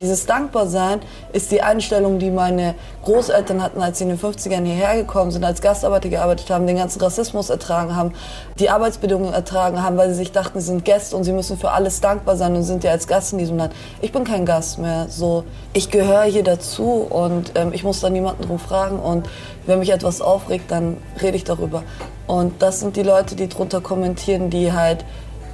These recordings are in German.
Dieses Dankbarsein ist die Einstellung, die meine Großeltern hatten, als sie in den 50ern hierher gekommen sind, als Gastarbeiter gearbeitet haben, den ganzen Rassismus ertragen haben, die Arbeitsbedingungen ertragen haben, weil sie sich dachten, sie sind Gäste und sie müssen für alles dankbar sein und sind ja als Gast in diesem Land. Ich bin kein Gast mehr. So, ich gehöre hier dazu und ähm, ich muss da niemanden drum fragen und wenn mich etwas aufregt, dann rede ich darüber. Und das sind die Leute, die drunter kommentieren, die halt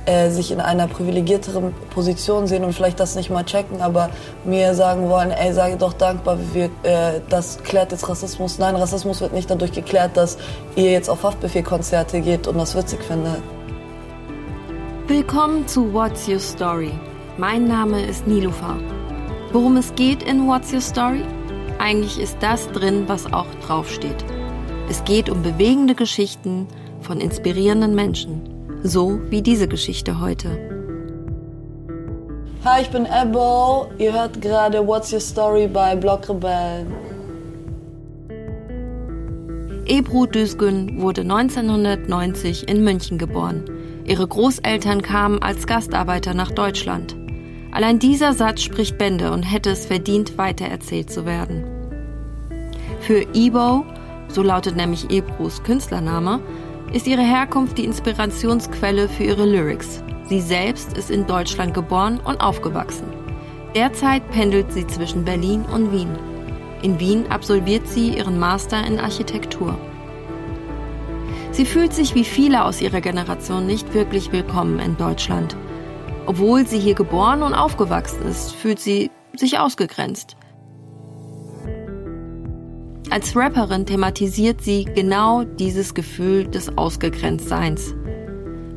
äh, sich in einer privilegierteren Position sehen und vielleicht das nicht mal checken, aber mir sagen wollen, ey, sei doch dankbar, wir, äh, das klärt jetzt Rassismus. Nein, Rassismus wird nicht dadurch geklärt, dass ihr jetzt auf Haftbefehlkonzerte geht und das witzig findet. Willkommen zu What's Your Story. Mein Name ist Nilufa. Worum es geht in What's Your Story? Eigentlich ist das drin, was auch draufsteht. Es geht um bewegende Geschichten von inspirierenden Menschen. So wie diese Geschichte heute. Hi, ich bin Ebo. Ihr hört gerade What's Your Story bei Block Rebellen. Ebru Düsgün wurde 1990 in München geboren. Ihre Großeltern kamen als Gastarbeiter nach Deutschland. Allein dieser Satz spricht Bände und hätte es verdient, weitererzählt zu werden. Für Ebo, so lautet nämlich Ebrus Künstlername, ist ihre Herkunft die Inspirationsquelle für ihre Lyrics. Sie selbst ist in Deutschland geboren und aufgewachsen. Derzeit pendelt sie zwischen Berlin und Wien. In Wien absolviert sie ihren Master in Architektur. Sie fühlt sich wie viele aus ihrer Generation nicht wirklich willkommen in Deutschland. Obwohl sie hier geboren und aufgewachsen ist, fühlt sie sich ausgegrenzt. Als Rapperin thematisiert sie genau dieses Gefühl des Ausgegrenztseins.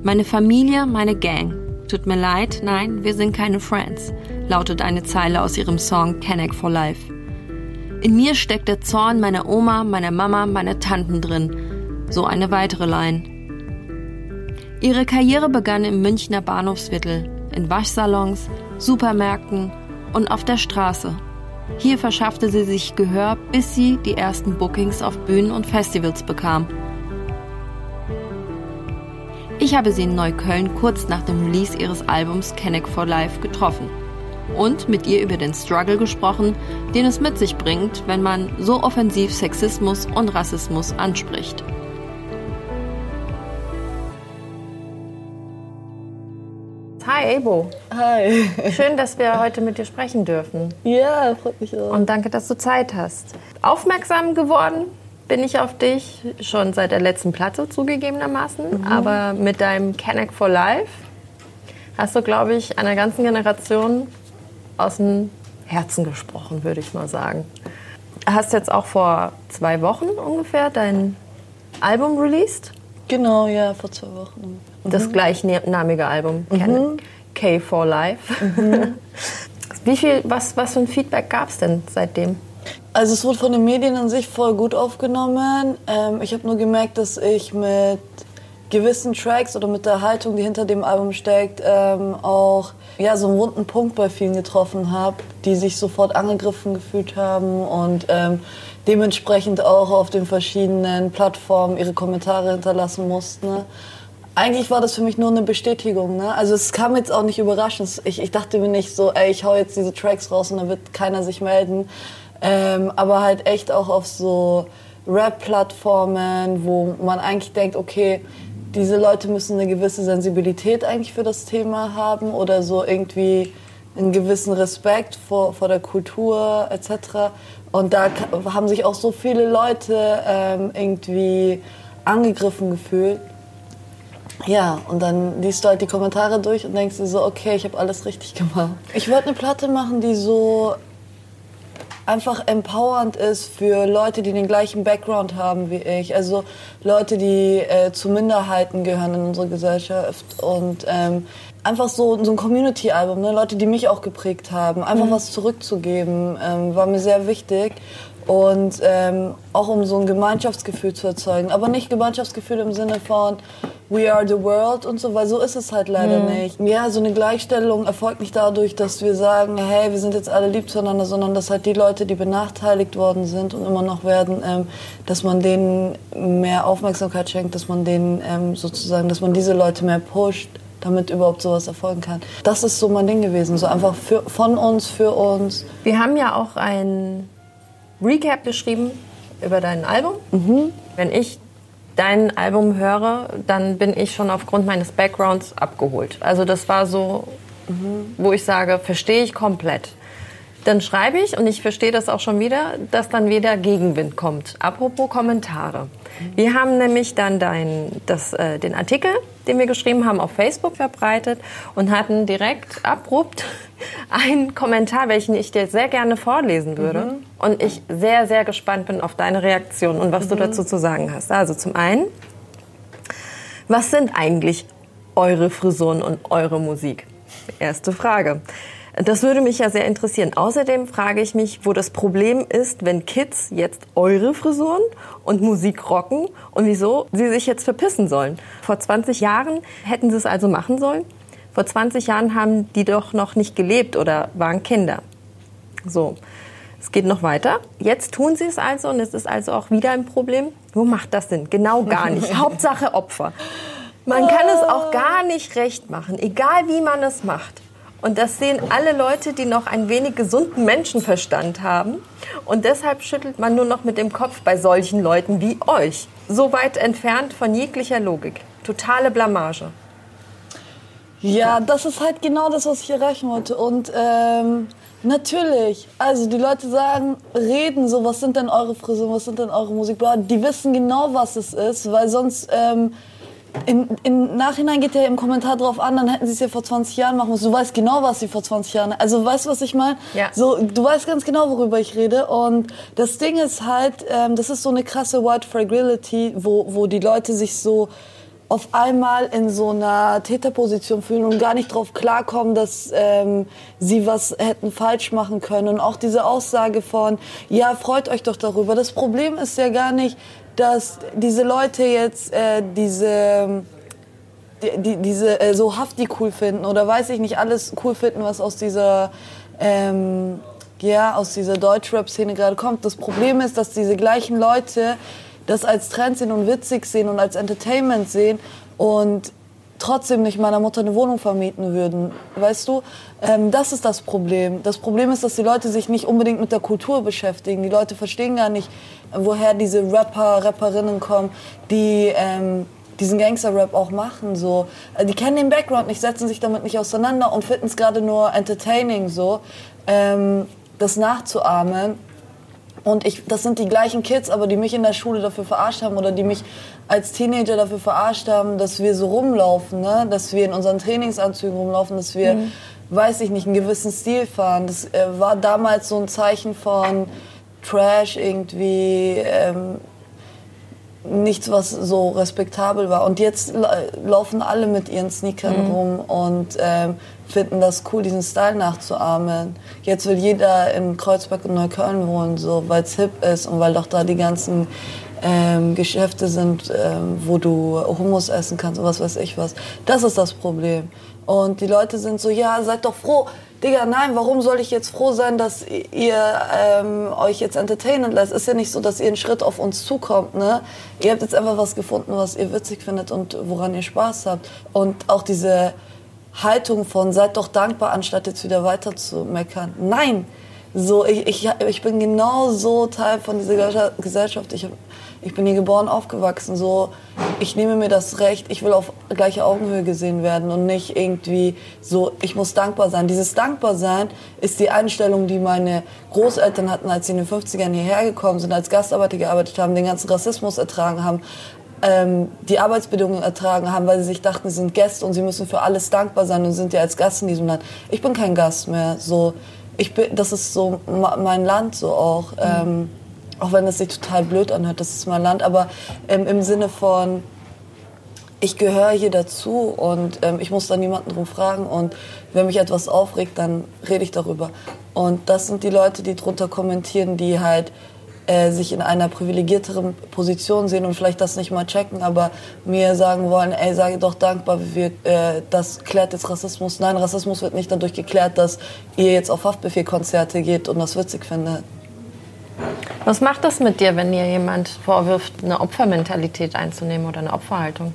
Meine Familie, meine Gang. Tut mir leid, nein, wir sind keine Friends, lautet eine Zeile aus ihrem Song Connect for Life. In mir steckt der Zorn meiner Oma, meiner Mama, meiner Tanten drin. So eine weitere Line. Ihre Karriere begann im Münchner Bahnhofsviertel, in Waschsalons, Supermärkten und auf der Straße. Hier verschaffte sie sich Gehör, bis sie die ersten Bookings auf Bühnen und Festivals bekam. Ich habe sie in Neukölln kurz nach dem Release ihres Albums Connect for Life getroffen und mit ihr über den Struggle gesprochen, den es mit sich bringt, wenn man so offensiv Sexismus und Rassismus anspricht. Hi Ebo. Hi. Schön, dass wir heute mit dir sprechen dürfen. Ja, freut mich auch. Und danke, dass du Zeit hast. Aufmerksam geworden bin ich auf dich schon seit der letzten Platte zugegebenermaßen, mhm. aber mit deinem Connect for Life hast du, glaube ich, einer ganzen Generation aus dem Herzen gesprochen, würde ich mal sagen. Hast jetzt auch vor zwei Wochen ungefähr dein Album released? Genau, ja, vor zwei Wochen. Mhm. Das gleichnamige Album, mhm. K for Life. Mhm. Wie viel, was, was für ein Feedback gab es denn seitdem? Also es wurde von den Medien an sich voll gut aufgenommen. Ähm, ich habe nur gemerkt, dass ich mit gewissen Tracks oder mit der Haltung, die hinter dem Album steckt, ähm, auch ja, so einen wunden Punkt bei vielen getroffen habe, die sich sofort angegriffen gefühlt haben und ähm, dementsprechend auch auf den verschiedenen Plattformen ihre Kommentare hinterlassen mussten. Eigentlich war das für mich nur eine Bestätigung. Ne? Also es kam jetzt auch nicht überraschend. Ich, ich dachte mir nicht so, ey, ich hau jetzt diese Tracks raus und dann wird keiner sich melden. Ähm, aber halt echt auch auf so Rap-Plattformen, wo man eigentlich denkt, okay, diese Leute müssen eine gewisse Sensibilität eigentlich für das Thema haben oder so irgendwie einen gewissen Respekt vor, vor der Kultur etc. Und da haben sich auch so viele Leute ähm, irgendwie angegriffen gefühlt. Ja, und dann liest du halt die Kommentare durch und denkst dir so, okay, ich habe alles richtig gemacht. Ich wollte eine Platte machen, die so einfach empowernd ist für Leute, die den gleichen Background haben wie ich. Also Leute, die äh, zu Minderheiten gehören in unserer Gesellschaft. Und ähm, einfach so, so ein Community-Album, ne? Leute, die mich auch geprägt haben. Einfach mhm. was zurückzugeben, ähm, war mir sehr wichtig. Und ähm, auch um so ein Gemeinschaftsgefühl zu erzeugen. Aber nicht Gemeinschaftsgefühl im Sinne von We are the world und so, weil so ist es halt leider mhm. nicht. Ja, so eine Gleichstellung erfolgt nicht dadurch, dass wir sagen, hey, wir sind jetzt alle lieb zueinander, sondern dass halt die Leute, die benachteiligt worden sind und immer noch werden, ähm, dass man denen mehr Aufmerksamkeit schenkt, dass man denen ähm, sozusagen, dass man diese Leute mehr pusht damit überhaupt sowas erfolgen kann. Das ist so mein Ding gewesen, so einfach für, von uns, für uns. Wir haben ja auch ein Recap geschrieben über dein Album. Mhm. Wenn ich dein Album höre, dann bin ich schon aufgrund meines Backgrounds abgeholt. Also das war so, mhm. wo ich sage, verstehe ich komplett. Dann schreibe ich, und ich verstehe das auch schon wieder, dass dann wieder Gegenwind kommt. Apropos Kommentare. Wir haben nämlich dann dein, das, äh, den Artikel, den wir geschrieben haben, auf Facebook verbreitet und hatten direkt abrupt einen Kommentar, welchen ich dir sehr gerne vorlesen würde. Mhm. Und ich sehr, sehr gespannt bin auf deine Reaktion und was mhm. du dazu zu sagen hast. Also zum einen, was sind eigentlich eure Frisuren und eure Musik? Erste Frage. Das würde mich ja sehr interessieren. Außerdem frage ich mich, wo das Problem ist, wenn Kids jetzt eure Frisuren und Musik rocken und wieso sie sich jetzt verpissen sollen. Vor 20 Jahren hätten sie es also machen sollen. Vor 20 Jahren haben die doch noch nicht gelebt oder waren Kinder. So. Es geht noch weiter. Jetzt tun sie es also und es ist also auch wieder ein Problem. Wo macht das Sinn? Genau gar nicht. Hauptsache Opfer. Man kann es auch gar nicht recht machen, egal wie man es macht. Und das sehen alle Leute, die noch ein wenig gesunden Menschenverstand haben. Und deshalb schüttelt man nur noch mit dem Kopf bei solchen Leuten wie euch. So weit entfernt von jeglicher Logik. Totale Blamage. Ja, das ist halt genau das, was ich erreichen wollte. Und ähm, natürlich, also die Leute sagen, reden so, was sind denn eure Frisuren, was sind denn eure Musik? Die wissen genau, was es ist, weil sonst... Ähm, im, Im Nachhinein geht ja im Kommentar drauf an, dann hätten sie es ja vor 20 Jahren machen müssen. Du weißt genau, was sie vor 20 Jahren. Also weißt du, was ich meine? Ja. So, du weißt ganz genau, worüber ich rede. Und das Ding ist halt, ähm, das ist so eine krasse White Fragility, wo, wo die Leute sich so auf einmal in so einer Täterposition fühlen und gar nicht drauf klarkommen, dass ähm, sie was hätten falsch machen können. Und auch diese Aussage von, ja, freut euch doch darüber. Das Problem ist ja gar nicht, dass diese Leute jetzt äh, diese die, die, diese äh, so Hafti cool finden oder weiß ich nicht alles cool finden, was aus dieser ähm, ja aus dieser Deutschrap-Szene gerade kommt. Das Problem ist, dass diese gleichen Leute das als Trend sehen und witzig sehen und als Entertainment sehen und trotzdem nicht meiner Mutter eine Wohnung vermieten würden. Weißt du, ähm, das ist das Problem. Das Problem ist, dass die Leute sich nicht unbedingt mit der Kultur beschäftigen. Die Leute verstehen gar nicht, woher diese Rapper, Rapperinnen kommen, die ähm, diesen Gangster-Rap auch machen. So. Äh, die kennen den Background nicht, setzen sich damit nicht auseinander und finden es gerade nur entertaining, so, ähm, das nachzuahmen. Und ich, das sind die gleichen Kids, aber die mich in der Schule dafür verarscht haben oder die mich als Teenager dafür verarscht haben, dass wir so rumlaufen, ne? dass wir in unseren Trainingsanzügen rumlaufen, dass wir, mhm. weiß ich nicht, einen gewissen Stil fahren. Das äh, war damals so ein Zeichen von Trash irgendwie. Ähm, nichts, was so respektabel war. Und jetzt laufen alle mit ihren Sneakern mhm. rum und ähm, finden das cool, diesen Style nachzuahmen. Jetzt will jeder in Kreuzberg und Neukölln wohnen, so, weil es hip ist und weil doch da die ganzen ähm, Geschäfte sind, ähm, wo du Hummus essen kannst und was weiß ich was. Das ist das Problem. Und die Leute sind so, ja, seid doch froh. Digga, nein, warum soll ich jetzt froh sein, dass ihr ähm, euch jetzt entertainen lasst? Ist ja nicht so, dass ihr einen Schritt auf uns zukommt, ne? Ihr habt jetzt einfach was gefunden, was ihr witzig findet und woran ihr Spaß habt. Und auch diese Haltung von seid doch dankbar, anstatt jetzt wieder weiter zu meckern. Nein, so ich, ich, ich bin genau so Teil von dieser Gesellschaft. Ich, ich bin hier geboren, aufgewachsen. So ich nehme mir das Recht. Ich will auf gleicher Augenhöhe gesehen werden und nicht irgendwie so. Ich muss dankbar sein. Dieses Dankbarsein ist die Einstellung, die meine Großeltern hatten, als sie in den 50ern hierher gekommen sind, als Gastarbeiter gearbeitet haben, den ganzen Rassismus ertragen haben ähm, die Arbeitsbedingungen ertragen haben, weil sie sich dachten, sie sind Gäste und sie müssen für alles dankbar sein und sind ja als Gast in diesem Land. Ich bin kein Gast mehr. So, ich bin, das ist so mein Land so auch. Ähm, auch wenn es sich total blöd anhört, das ist mein Land, aber ähm, im Sinne von, ich gehöre hier dazu und ähm, ich muss da niemanden drum fragen und wenn mich etwas aufregt, dann rede ich darüber. Und das sind die Leute, die drunter kommentieren, die halt äh, sich in einer privilegierteren Position sehen und vielleicht das nicht mal checken, aber mir sagen wollen, ey, sage doch dankbar, wir, äh, das klärt jetzt Rassismus. Nein, Rassismus wird nicht dadurch geklärt, dass ihr jetzt auf Haftbefehlkonzerte geht und das witzig findet. Was macht das mit dir, wenn dir jemand vorwirft, eine Opfermentalität einzunehmen oder eine Opferhaltung?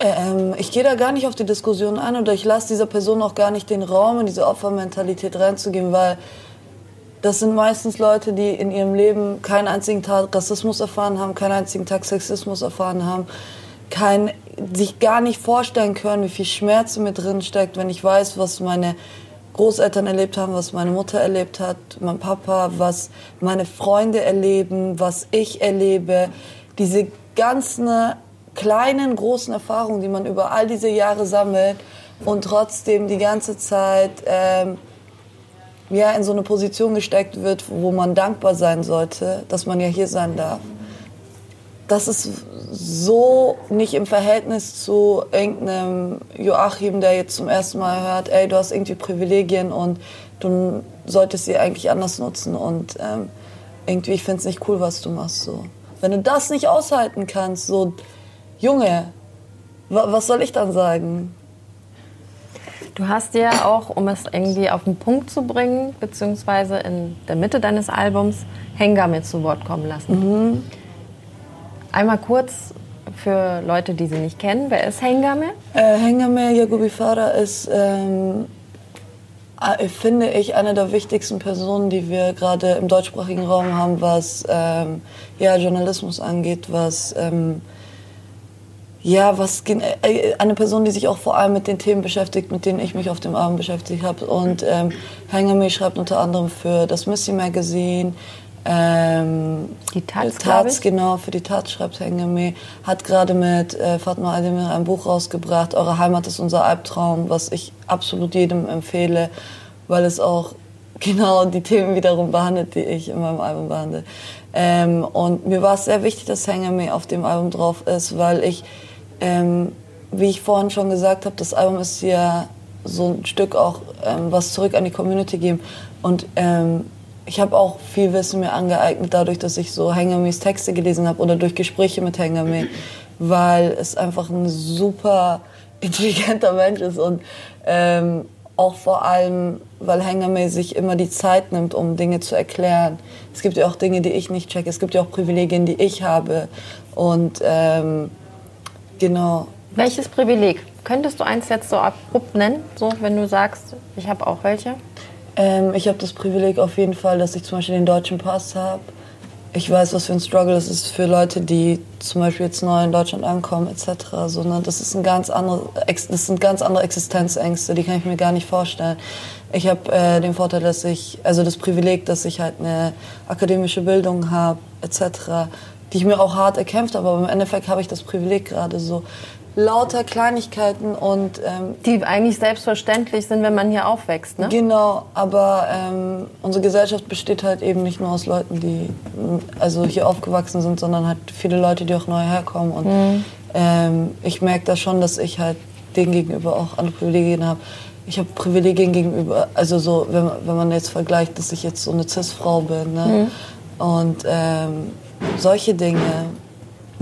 Ähm, ich gehe da gar nicht auf die Diskussion ein oder ich lasse dieser Person auch gar nicht den Raum, in diese Opfermentalität reinzugehen, weil das sind meistens Leute, die in ihrem Leben keinen einzigen Tag Rassismus erfahren haben, keinen einzigen Tag Sexismus erfahren haben, kein, sich gar nicht vorstellen können, wie viel Schmerz mir drin steckt, wenn ich weiß, was meine Großeltern erlebt haben, was meine Mutter erlebt hat, mein Papa, was meine Freunde erleben, was ich erlebe. Diese ganzen kleinen, großen Erfahrungen, die man über all diese Jahre sammelt und trotzdem die ganze Zeit ähm, ja, in so eine Position gesteckt wird, wo man dankbar sein sollte, dass man ja hier sein darf. Das ist so nicht im Verhältnis zu irgendeinem Joachim, der jetzt zum ersten Mal hört, ey, du hast irgendwie Privilegien und du solltest sie eigentlich anders nutzen und ähm, irgendwie, ich finde es nicht cool, was du machst. So. Wenn du das nicht aushalten kannst, so Junge, was soll ich dann sagen? Du hast dir auch, um es irgendwie auf den Punkt zu bringen, beziehungsweise in der Mitte deines Albums, Hengame zu Wort kommen lassen. Mhm. Einmal kurz für Leute, die sie nicht kennen. Wer ist Hengame? Äh, Hengame Yagubi Farah ist, ähm, äh, finde ich, eine der wichtigsten Personen, die wir gerade im deutschsprachigen Raum haben, was ähm, ja, Journalismus angeht, was ähm, ja, was äh, eine Person, die sich auch vor allem mit den Themen beschäftigt, mit denen ich mich auf dem Abend beschäftigt habe. Und ähm, Hangame schreibt unter anderem für das Missy Magazine. Ähm, die Taz, Taz genau, für die Taz schreibt Hengame. Hat gerade mit äh, Fatma Ademir ein Buch rausgebracht, Eure Heimat ist unser Albtraum, was ich absolut jedem empfehle, weil es auch genau die Themen wiederum behandelt, die ich in meinem Album behandle. Ähm, und mir war es sehr wichtig, dass Hengame auf dem Album drauf ist, weil ich ähm, wie ich vorhin schon gesagt habe, das Album ist ja so ein Stück auch ähm, was zurück an die Community geben. Und ähm, ich habe auch viel Wissen mir angeeignet, dadurch, dass ich so Hengamis Texte gelesen habe oder durch Gespräche mit Hengame, weil es einfach ein super intelligenter Mensch ist und ähm, auch vor allem, weil Hengame sich immer die Zeit nimmt, um Dinge zu erklären. Es gibt ja auch Dinge, die ich nicht checke. Es gibt ja auch Privilegien, die ich habe. Und ähm, Genau. Welches Privileg? Könntest du eins jetzt so abrupt nennen, so wenn du sagst, ich habe auch welche? Ähm, ich habe das Privileg auf jeden Fall, dass ich zum Beispiel den deutschen Pass habe. Ich weiß, was für ein Struggle das ist für Leute, die zum Beispiel jetzt neu in Deutschland ankommen etc. Sondern das, ist ein ganz andere, das sind ganz andere Existenzängste, die kann ich mir gar nicht vorstellen. Ich habe äh, den Vorteil, dass ich, also das Privileg, dass ich halt eine akademische Bildung habe etc die ich mir auch hart erkämpft habe. Aber im Endeffekt habe ich das Privileg gerade so lauter Kleinigkeiten und ähm, die eigentlich selbstverständlich sind, wenn man hier aufwächst, ne? Genau, aber ähm, unsere Gesellschaft besteht halt eben nicht nur aus Leuten, die also hier aufgewachsen sind, sondern halt viele Leute, die auch neu herkommen und mhm. ähm, ich merke da schon, dass ich halt denen gegenüber auch andere Privilegien habe. Ich habe Privilegien gegenüber, also so, wenn, wenn man jetzt vergleicht, dass ich jetzt so eine Cis-Frau bin, ne? Mhm. Und ähm, solche Dinge.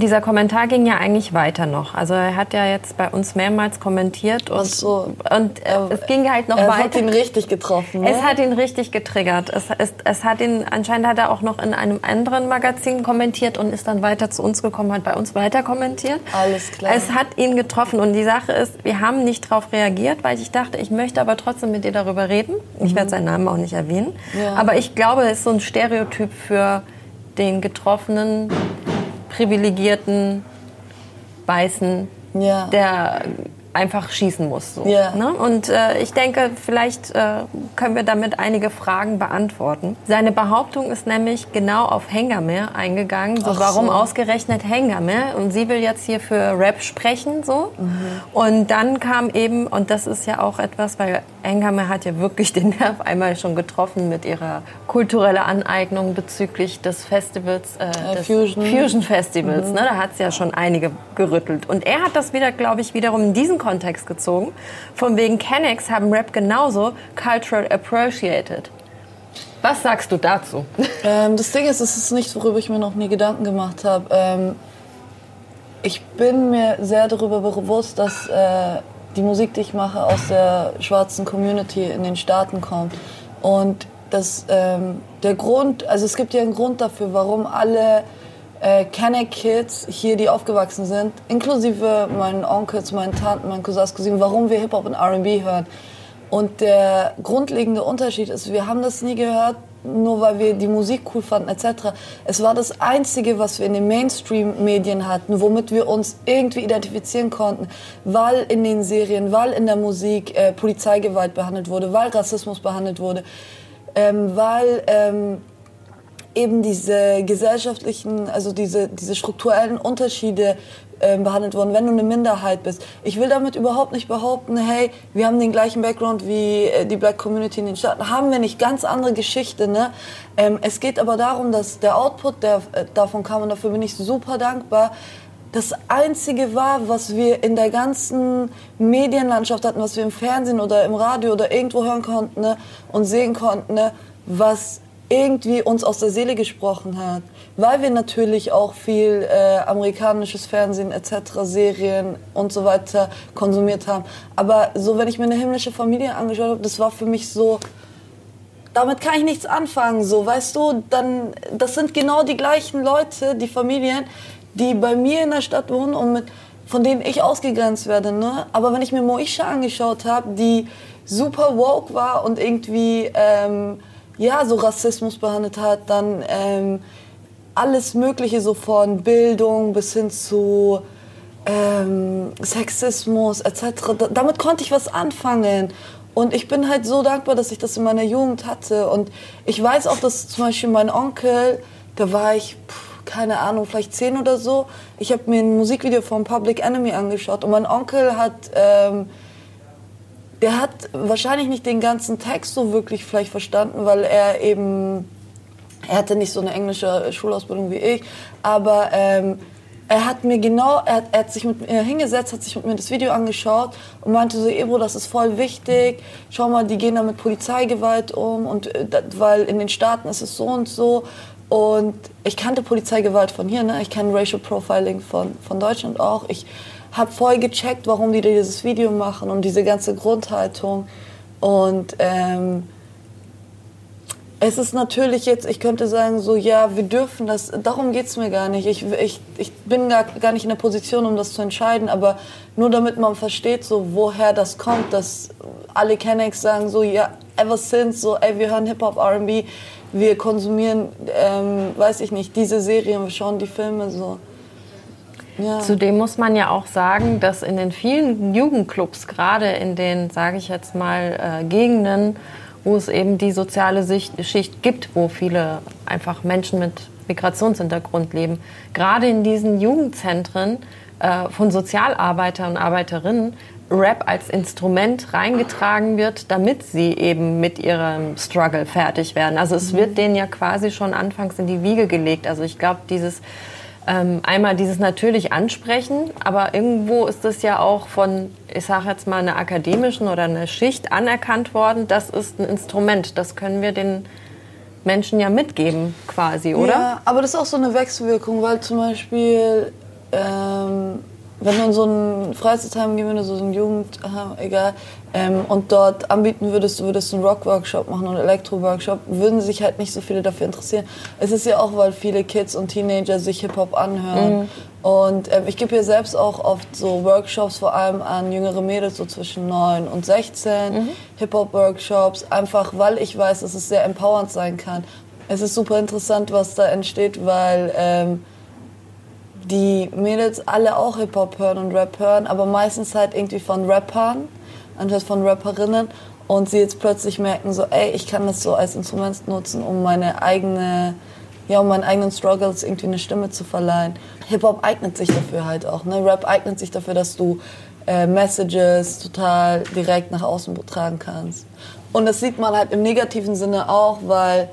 Dieser Kommentar ging ja eigentlich weiter noch. Also er hat ja jetzt bei uns mehrmals kommentiert und, so. und äh, es ging halt noch er weiter. Es hat ihn richtig getroffen. Ne? Es hat ihn richtig getriggert. Es, es, es hat ihn anscheinend hat er auch noch in einem anderen Magazin kommentiert und ist dann weiter zu uns gekommen, hat bei uns weiter kommentiert. Alles klar. Es hat ihn getroffen und die Sache ist, wir haben nicht darauf reagiert, weil ich dachte, ich möchte aber trotzdem mit dir darüber reden. Mhm. Ich werde seinen Namen auch nicht erwähnen. Ja. Aber ich glaube, es ist so ein Stereotyp für den getroffenen, privilegierten, weißen, ja. der einfach schießen muss. So, yeah. ne? Und äh, ich denke, vielleicht äh, können wir damit einige Fragen beantworten. Seine Behauptung ist nämlich genau auf Hengame eingegangen. So, warum so. ausgerechnet Hengame? Und sie will jetzt hier für Rap sprechen. so. Mhm. Und dann kam eben, und das ist ja auch etwas, weil Hengame hat ja wirklich den Nerv einmal schon getroffen mit ihrer kulturellen Aneignung bezüglich des Festivals, äh, äh des Fusion. Fusion Festivals. Mhm. Ne? Da hat es ja schon einige gerüttelt. Und er hat das wieder, glaube ich, wiederum in diesen Kontext gezogen. Von wegen Kennex haben Rap genauso cultural appreciated. Was sagst du dazu? Ähm, das Ding ist, es ist nichts, worüber ich mir noch nie Gedanken gemacht habe. Ähm, ich bin mir sehr darüber bewusst, dass äh, die Musik, die ich mache, aus der schwarzen Community in den Staaten kommt. Und das, ähm, der Grund, also es gibt ja einen Grund dafür, warum alle äh, kenne Kids hier, die aufgewachsen sind, inklusive meinen Onkels, meinen Tanten, meinen Cousins, Cousinen, warum wir Hip-Hop und R&B hören. Und der grundlegende Unterschied ist, wir haben das nie gehört, nur weil wir die Musik cool fanden etc. Es war das Einzige, was wir in den Mainstream-Medien hatten, womit wir uns irgendwie identifizieren konnten, weil in den Serien, weil in der Musik äh, Polizeigewalt behandelt wurde, weil Rassismus behandelt wurde, ähm, weil ähm, eben diese gesellschaftlichen, also diese, diese strukturellen Unterschiede äh, behandelt wurden, wenn du eine Minderheit bist. Ich will damit überhaupt nicht behaupten, hey, wir haben den gleichen Background wie äh, die Black Community in den Staaten. Haben wir nicht, ganz andere Geschichte. Ne? Ähm, es geht aber darum, dass der Output, der äh, davon kam, und dafür bin ich super dankbar, das Einzige war, was wir in der ganzen Medienlandschaft hatten, was wir im Fernsehen oder im Radio oder irgendwo hören konnten ne, und sehen konnten, ne, was irgendwie uns aus der Seele gesprochen hat. Weil wir natürlich auch viel äh, amerikanisches Fernsehen etc., Serien und so weiter konsumiert haben. Aber so, wenn ich mir eine himmlische Familie angeschaut habe, das war für mich so, damit kann ich nichts anfangen, so, weißt du, dann, das sind genau die gleichen Leute, die Familien, die bei mir in der Stadt wohnen und mit, von denen ich ausgegrenzt werde, ne? Aber wenn ich mir Moisha angeschaut habe, die super woke war und irgendwie, ähm, ja, so Rassismus behandelt hat, dann ähm, alles Mögliche, so von Bildung bis hin zu ähm, Sexismus etc. Da, damit konnte ich was anfangen. Und ich bin halt so dankbar, dass ich das in meiner Jugend hatte. Und ich weiß auch, dass zum Beispiel mein Onkel, da war ich, pff, keine Ahnung, vielleicht zehn oder so. Ich habe mir ein Musikvideo von Public Enemy angeschaut und mein Onkel hat ähm, der hat wahrscheinlich nicht den ganzen Text so wirklich vielleicht verstanden, weil er eben, er hatte nicht so eine englische Schulausbildung wie ich, aber ähm, er hat mir genau, er hat, er hat, sich mit mir hingesetzt, hat sich mit mir das Video angeschaut und meinte so, Ebro, das ist voll wichtig, schau mal, die gehen da mit Polizeigewalt um und äh, weil in den Staaten ist es so und so und ich kannte Polizeigewalt von hier, ne? ich kenne Racial Profiling von, von Deutschland auch, ich habe voll gecheckt, warum die dieses Video machen und diese ganze Grundhaltung. Und ähm, es ist natürlich jetzt, ich könnte sagen, so, ja, wir dürfen das, darum geht es mir gar nicht. Ich, ich, ich bin gar, gar nicht in der Position, um das zu entscheiden, aber nur damit man versteht, so, woher das kommt, dass alle Kennex sagen, so, ja, ever since, so, ey, wir hören Hip-Hop, R&B, wir konsumieren, ähm, weiß ich nicht, diese Serien, wir schauen die Filme, so. Ja. Zudem muss man ja auch sagen, dass in den vielen Jugendclubs, gerade in den, sage ich jetzt mal, äh, Gegenden, wo es eben die soziale Sicht, Schicht gibt, wo viele einfach Menschen mit Migrationshintergrund leben, gerade in diesen Jugendzentren äh, von Sozialarbeiter und Arbeiterinnen Rap als Instrument reingetragen wird, damit sie eben mit ihrem Struggle fertig werden. Also es mhm. wird denen ja quasi schon anfangs in die Wiege gelegt. Also ich glaube, dieses ähm, einmal dieses natürlich ansprechen, aber irgendwo ist es ja auch von, ich sage jetzt mal, einer akademischen oder einer Schicht anerkannt worden. Das ist ein Instrument, das können wir den Menschen ja mitgeben, quasi, oder? Ja, aber das ist auch so eine Wechselwirkung, weil zum Beispiel ähm, wenn du in so ein Freizeitheim gehen würdest, so ein Jugend, egal, ähm, und dort anbieten würdest, du würdest einen Rock-Workshop machen oder Elektro-Workshop, würden sich halt nicht so viele dafür interessieren. Es ist ja auch, weil viele Kids und Teenager sich Hip-Hop anhören. Mhm. Und ähm, ich gebe hier selbst auch oft so Workshops, vor allem an jüngere Mädels, so zwischen 9 und 16, mhm. Hip-Hop-Workshops, einfach weil ich weiß, dass es sehr empowernd sein kann. Es ist super interessant, was da entsteht, weil... Ähm, die Mädels alle auch Hip-Hop hören und Rap hören, aber meistens halt irgendwie von Rappern anstatt von Rapperinnen und sie jetzt plötzlich merken so, ey, ich kann das so als Instrument nutzen, um meine eigene, ja, um meinen eigenen Struggles irgendwie eine Stimme zu verleihen. Hip-Hop eignet sich dafür halt auch, ne? Rap eignet sich dafür, dass du äh, Messages total direkt nach außen tragen kannst. Und das sieht man halt im negativen Sinne auch, weil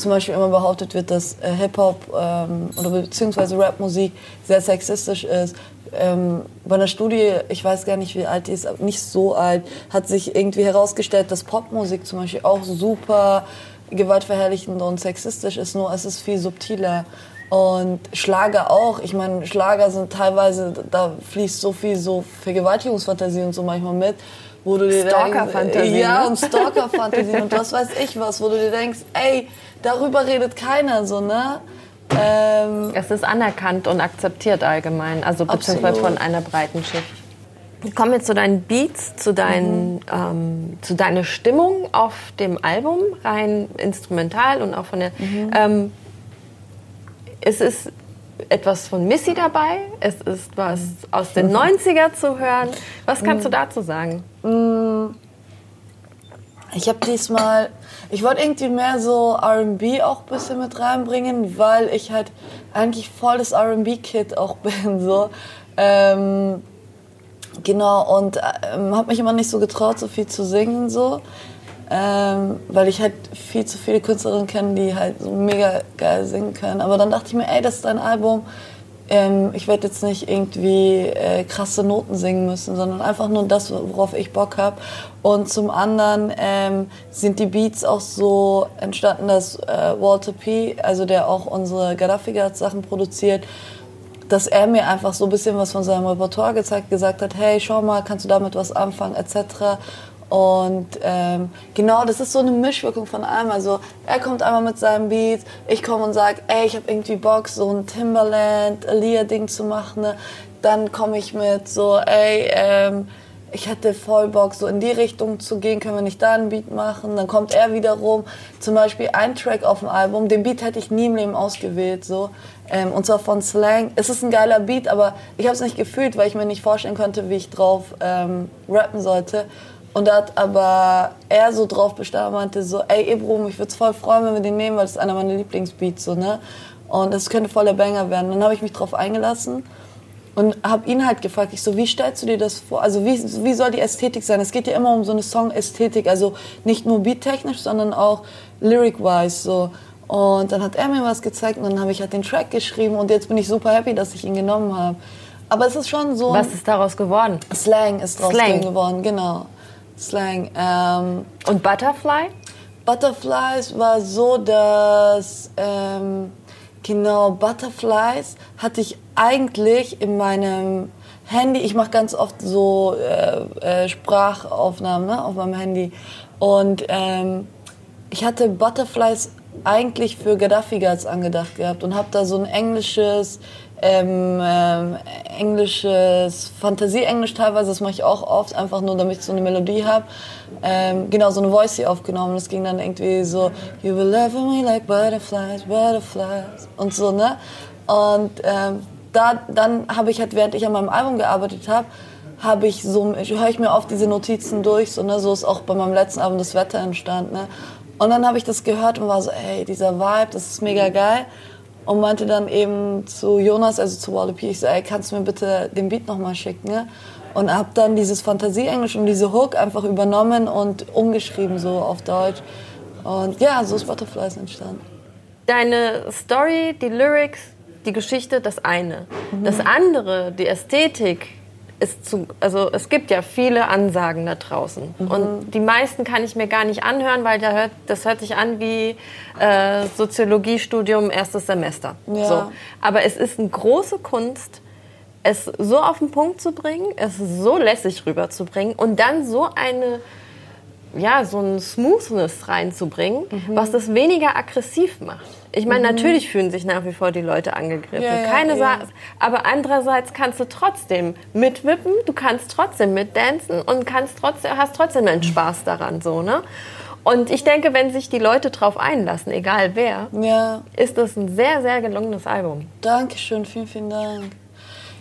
zum Beispiel immer behauptet wird, dass äh, Hip-Hop ähm, oder beziehungsweise Rap-Musik sehr sexistisch ist. Ähm, bei einer Studie, ich weiß gar nicht, wie alt die ist, aber nicht so alt, hat sich irgendwie herausgestellt, dass Popmusik zum Beispiel auch super gewaltverherrlichend und sexistisch ist, nur es ist viel subtiler. Und Schlager auch. Ich meine, Schlager sind teilweise, da fließt so viel so Vergewaltigungsfantasie und so manchmal mit wo du dir Stalker-Fantasien. Ja, ne? und Stalker-Fantasien und was weiß ich was, wo du dir denkst, ey, darüber redet keiner so, ne? Ähm, es ist anerkannt und akzeptiert allgemein, also beziehungsweise von einer breiten Schicht. Kommen wir zu deinen Beats, zu, deinen, mhm. ähm, zu deiner Stimmung auf dem Album, rein instrumental und auch von der. Mhm. Ähm, es ist etwas von Missy dabei, es ist was aus den 90er zu hören. Was kannst mhm. du dazu sagen? Ich habe diesmal, ich wollte irgendwie mehr so RB auch ein bisschen mit reinbringen, weil ich halt eigentlich voll das RB-Kid auch bin. So. Ähm, Genau, und ähm, habe mich immer nicht so getraut, so viel zu singen, so. Ähm, weil ich halt viel zu viele Künstlerinnen kenne, die halt so mega geil singen können. Aber dann dachte ich mir, ey, das ist dein Album. Ähm, ich werde jetzt nicht irgendwie äh, krasse Noten singen müssen, sondern einfach nur das, worauf ich Bock habe. Und zum anderen ähm, sind die Beats auch so entstanden, dass äh, Walter P., also der auch unsere Gaddafi-Sachen produziert, dass er mir einfach so ein bisschen was von seinem Repertoire gezeigt, gesagt hat, hey, schau mal, kannst du damit was anfangen, etc. Und ähm, genau, das ist so eine Mischwirkung von allem. Also er kommt einmal mit seinem Beat, ich komme und sage, ey, ich habe irgendwie Bock, so ein Timberland, Alia-Ding zu machen. Ne? Dann komme ich mit so, ey, ähm, ich hätte voll Bock, so in die Richtung zu gehen, können wir nicht da einen Beat machen? Dann kommt er wiederum, zum Beispiel ein Track auf dem Album, den Beat hätte ich nie im Leben ausgewählt, so. Ähm, und zwar von Slang. Es ist ein geiler Beat, aber ich habe es nicht gefühlt, weil ich mir nicht vorstellen konnte, wie ich drauf ähm, rappen sollte. Und da hat aber er so drauf bestanden, meinte so, ey Ebrum, ich würde es voll freuen, wenn wir den nehmen, weil das ist einer meiner Lieblingsbeats, so, ne? Und es könnte voll der Banger werden. Dann habe ich mich drauf eingelassen und habe ihn halt gefragt, ich so, wie stellst du dir das vor? Also wie, wie soll die Ästhetik sein? Es geht ja immer um so eine Song-Ästhetik, also nicht nur beattechnisch, sondern auch lyric-wise, so. Und dann hat er mir was gezeigt und dann habe ich halt den Track geschrieben und jetzt bin ich super happy, dass ich ihn genommen habe. Aber es ist schon so. Was ist daraus geworden? Slang ist daraus Slang. geworden, genau. Slang. Ähm, und Butterfly? Butterflies war so, dass ähm, genau Butterflies hatte ich eigentlich in meinem Handy. Ich mache ganz oft so äh, äh, Sprachaufnahmen ne, auf meinem Handy und ähm, ich hatte Butterflies eigentlich für Gaddafi Girls angedacht gehabt und habe da so ein englisches, ähm, ähm, englisches Fantasie-Englisch teilweise, das mache ich auch oft, einfach nur damit ich so eine Melodie habe. Ähm, genau, so eine Voice hier aufgenommen. Das ging dann irgendwie so, You will love me like butterflies, butterflies und so, ne? Und ähm, da, dann habe ich halt, während ich an meinem Album gearbeitet habe, habe ich so, höre ich mir oft diese Notizen durch, so, ne? so ist auch bei meinem letzten Album das Wetter entstanden. Ne? Und dann habe ich das gehört und war so, ey, dieser Vibe, das ist mega geil. Und meinte dann eben zu Jonas, also zu Wally P, ich so, ey, kannst du mir bitte den Beat nochmal schicken? Ne? Und habe dann dieses Fantasie-Englisch und diese Hook einfach übernommen und umgeschrieben so auf Deutsch. Und ja, so ist Butterflies entstanden. Deine Story, die Lyrics, die Geschichte, das eine. Mhm. Das andere, die Ästhetik, ist zu, also es gibt ja viele Ansagen da draußen. Mhm. Und die meisten kann ich mir gar nicht anhören, weil da hört, das hört sich an wie äh, Soziologiestudium erstes Semester. Ja. So. Aber es ist eine große Kunst, es so auf den Punkt zu bringen, es so lässig rüberzubringen und dann so eine ja, so ein Smoothness reinzubringen, mhm. was das weniger aggressiv macht. Ich meine, mhm. natürlich fühlen sich nach wie vor die Leute angegriffen. Ja, ja, Keine ja. Aber andererseits kannst du trotzdem mitwippen, du kannst trotzdem mitdancen und kannst trotzdem, hast trotzdem einen Spaß daran, so, ne? Und ich denke, wenn sich die Leute drauf einlassen, egal wer, ja. ist das ein sehr, sehr gelungenes Album. Dankeschön, vielen, vielen Dank.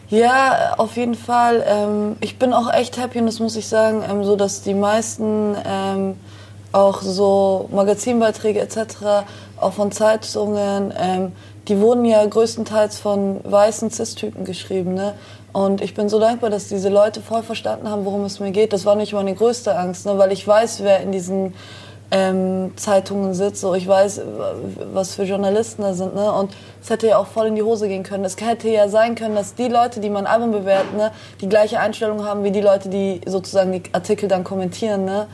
Ja, auf jeden Fall. Ähm, ich bin auch echt happy und das muss ich sagen, ähm, so dass die meisten ähm, auch so Magazinbeiträge etc auch von Zeitungen, ähm, die wurden ja größtenteils von weißen Cis-Typen geschrieben. Ne? Und ich bin so dankbar, dass diese Leute voll verstanden haben, worum es mir geht. Das war nicht meine größte Angst, ne? weil ich weiß, wer in diesen ähm, Zeitungen sitzt. So, ich weiß, was für Journalisten da sind. Ne? Und es hätte ja auch voll in die Hose gehen können. Es hätte ja sein können, dass die Leute, die mein Album bewerten, ne, die gleiche Einstellung haben wie die Leute, die sozusagen die Artikel dann kommentieren. Ne?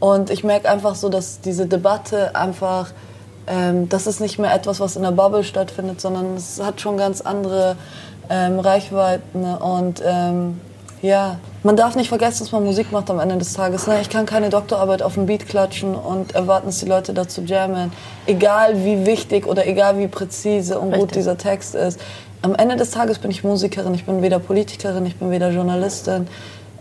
Und ich merke einfach so, dass diese Debatte einfach ähm, das ist nicht mehr etwas, was in der Bubble stattfindet, sondern es hat schon ganz andere ähm, Reichweiten. Und ähm, Ja, man darf nicht vergessen, dass man Musik macht am Ende des Tages. Ne? Ich kann keine Doktorarbeit auf dem Beat klatschen und erwarten, dass die Leute dazu jammen. Egal wie wichtig oder egal wie präzise und Richtig. gut dieser Text ist. Am Ende des Tages bin ich Musikerin. Ich bin weder Politikerin, ich bin weder Journalistin.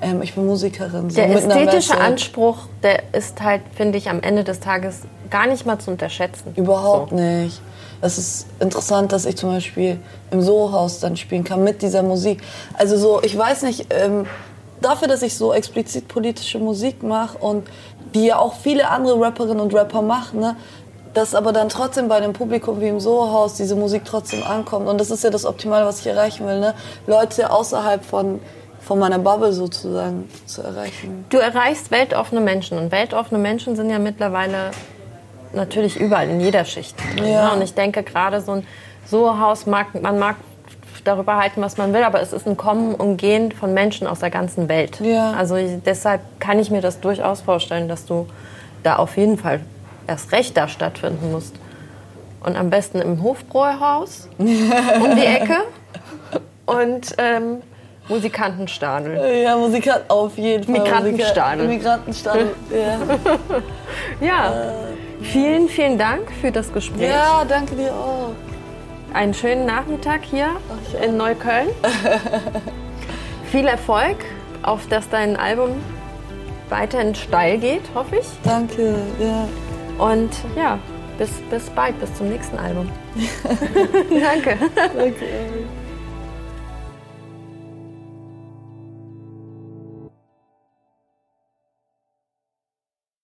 Ähm, ich bin Musikerin. So der ästhetische Anspruch, der ist halt, finde ich, am Ende des Tages gar nicht mal zu unterschätzen. Überhaupt so. nicht. Es ist interessant, dass ich zum Beispiel im Soho-Haus dann spielen kann mit dieser Musik. Also so, ich weiß nicht, ähm, dafür, dass ich so explizit politische Musik mache und die ja auch viele andere Rapperinnen und Rapper machen, ne, dass aber dann trotzdem bei dem Publikum wie im Soho-Haus diese Musik trotzdem ankommt. Und das ist ja das Optimale, was ich erreichen will. Ne? Leute außerhalb von von meiner Bubble sozusagen zu erreichen. Du erreichst weltoffene Menschen und weltoffene Menschen sind ja mittlerweile natürlich überall in jeder Schicht. Ja. Und ich denke gerade so ein Soho-Haus mag man mag darüber halten, was man will, aber es ist ein Kommen und Gehen von Menschen aus der ganzen Welt. Ja. Also deshalb kann ich mir das durchaus vorstellen, dass du da auf jeden Fall erst recht da stattfinden musst. Und am besten im Hofbräuhaus um die Ecke. Und ähm, Musikantenstadel. Ja, Musikanten auf jeden Fall. Migrantenstadel. Migrantenstadel, ja. ja. Äh. Vielen, vielen Dank für das Gespräch. Ja, danke dir auch. Einen schönen Nachmittag hier Ach, in Neukölln. Viel Erfolg, auf dass dein Album weiterhin steil geht, hoffe ich. Danke, ja. Und ja, bis, bis bald, bis zum nächsten Album. Danke. Danke.